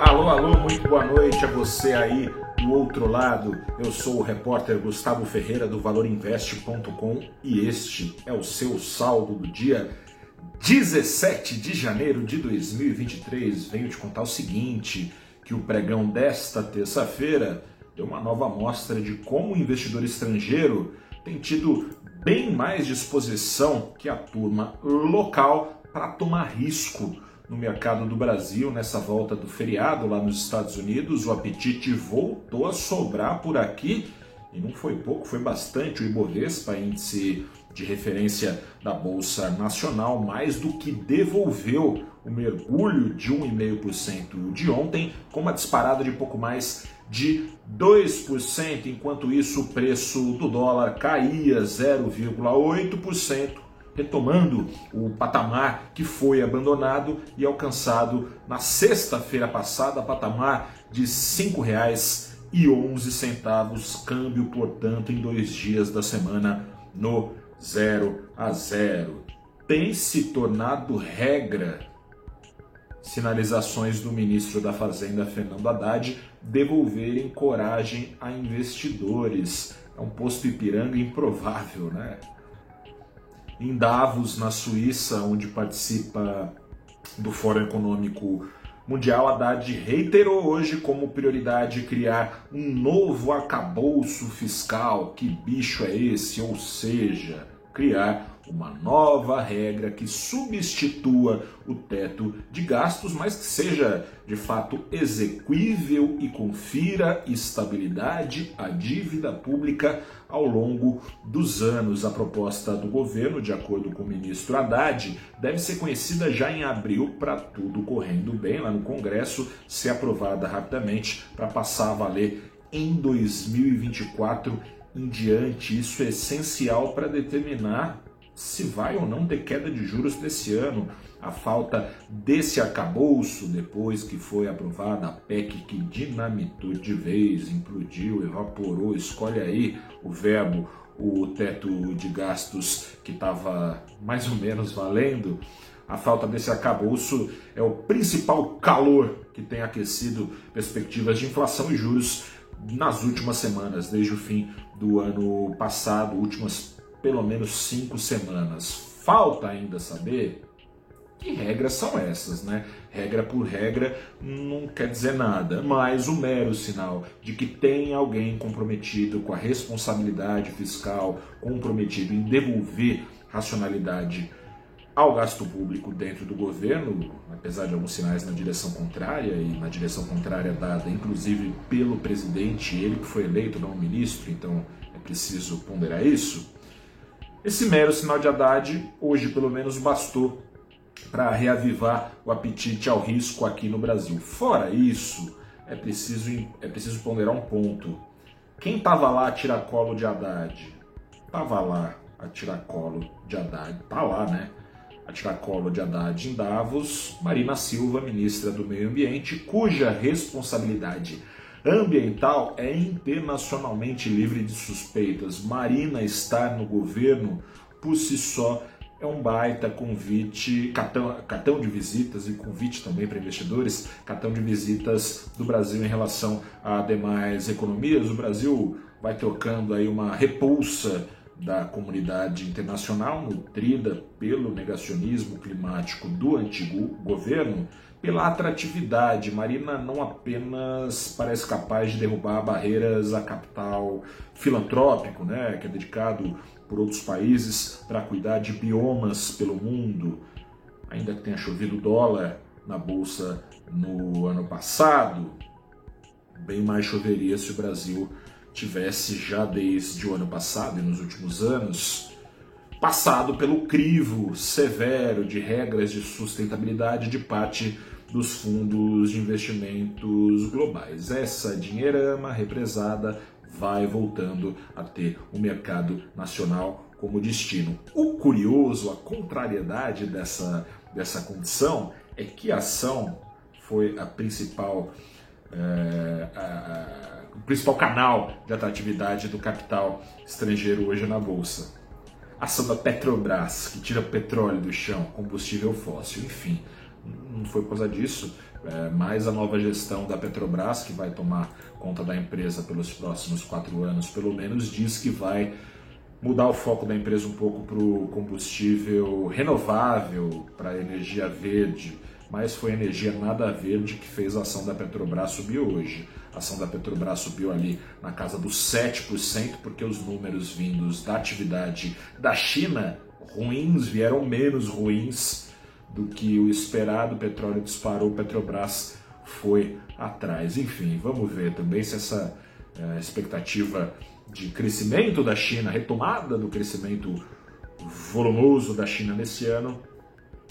Alô, alô, muito boa noite a você aí do outro lado. Eu sou o repórter Gustavo Ferreira do valorinvest.com e este é o seu saldo do dia 17 de janeiro de 2023. Venho te contar o seguinte, que o pregão desta terça-feira deu uma nova amostra de como o investidor estrangeiro tem tido bem mais disposição que a turma local para tomar risco no mercado do Brasil nessa volta do feriado lá nos Estados Unidos. O apetite voltou a sobrar por aqui e não foi pouco, foi bastante. O Ibovespa, índice de referência da Bolsa Nacional, mais do que devolveu o mergulho de 1,5% de ontem, com uma disparada de pouco mais de 2%, enquanto isso o preço do dólar caía 0,8% retomando o patamar que foi abandonado e alcançado na sexta-feira passada, patamar de R$ 5,11, câmbio, portanto, em dois dias da semana no 0 a 0. Tem se tornado regra sinalizações do ministro da Fazenda, Fernando Haddad, devolverem coragem a investidores. É um posto Ipiranga improvável, né? Em Davos, na Suíça, onde participa do Fórum Econômico Mundial, Haddad reiterou hoje como prioridade criar um novo arcabouço fiscal. Que bicho é esse? Ou seja, criar uma nova regra que substitua o teto de gastos, mas que seja de fato exequível e confira estabilidade à dívida pública ao longo dos anos. A proposta do governo, de acordo com o ministro Haddad, deve ser conhecida já em abril para tudo correndo bem lá no Congresso, ser aprovada rapidamente para passar a valer em 2024 em diante. Isso é essencial para determinar se vai ou não ter queda de juros desse ano. A falta desse arcabouço, depois que foi aprovada a PEC que dinamitou de vez, implodiu, evaporou, escolhe aí o verbo, o teto de gastos que estava mais ou menos valendo. A falta desse arcabouço é o principal calor que tem aquecido perspectivas de inflação e juros nas últimas semanas, desde o fim do ano passado, últimas pelo menos cinco semanas. Falta ainda saber que regras são essas, né? Regra por regra não quer dizer nada, mas o mero sinal de que tem alguém comprometido com a responsabilidade fiscal, comprometido em devolver racionalidade ao gasto público dentro do governo, apesar de alguns sinais na direção contrária, e na direção contrária dada inclusive pelo presidente, ele que foi eleito, não o ministro, então é preciso ponderar isso. Esse mero sinal de Haddad, hoje pelo menos, bastou para reavivar o apetite ao risco aqui no Brasil. Fora isso, é preciso, é preciso ponderar um ponto. Quem estava lá a tiracolo de Haddad? Estava lá a tiracolo de Haddad. Tá lá, né? A tiracolo de Haddad em Davos, Marina Silva, ministra do Meio Ambiente, cuja responsabilidade ambiental é internacionalmente livre de suspeitas. Marina estar no governo por si só é um baita convite, cartão, cartão de visitas e convite também para investidores, cartão de visitas do Brasil em relação a demais economias. O Brasil vai trocando aí uma repulsa da comunidade internacional, nutrida pelo negacionismo climático do antigo governo, pela atratividade. Marina não apenas parece capaz de derrubar barreiras a capital filantrópico, né, que é dedicado por outros países para cuidar de biomas pelo mundo, ainda que tenha chovido dólar na bolsa no ano passado, bem mais choveria se o Brasil tivesse já desde o ano passado e nos últimos anos passado pelo crivo severo de regras de sustentabilidade de parte dos fundos de investimentos globais. Essa dinheirama represada vai voltando a ter o mercado nacional como destino. O curioso, a contrariedade dessa, dessa condição é que a ação foi a principal, é, principal canal de atratividade do capital estrangeiro hoje na Bolsa. Ação da Petrobras, que tira petróleo do chão, combustível fóssil, enfim não foi por causa disso, é, mas a nova gestão da Petrobras, que vai tomar conta da empresa pelos próximos quatro anos, pelo menos, diz que vai mudar o foco da empresa um pouco para o combustível renovável, para energia verde, mas foi energia nada verde que fez a ação da Petrobras subir hoje. A ação da Petrobras subiu ali na casa dos 7%, porque os números vindos da atividade da China ruins vieram menos ruins do que o esperado. O petróleo disparou, Petrobras foi atrás. Enfim, vamos ver também se essa é, expectativa de crescimento da China, retomada do crescimento volumoso da China nesse ano,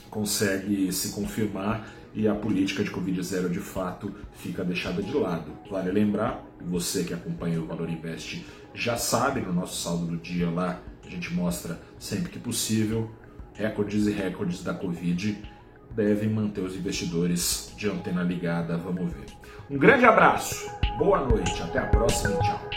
consegue se confirmar e a política de Covid-0 de fato fica deixada de lado. Vale lembrar, você que acompanha o Valor Invest já sabe, no nosso saldo do dia lá, a gente mostra sempre que possível, recordes e recordes da Covid devem manter os investidores de antena ligada, vamos ver. Um grande abraço, boa noite, até a próxima e tchau.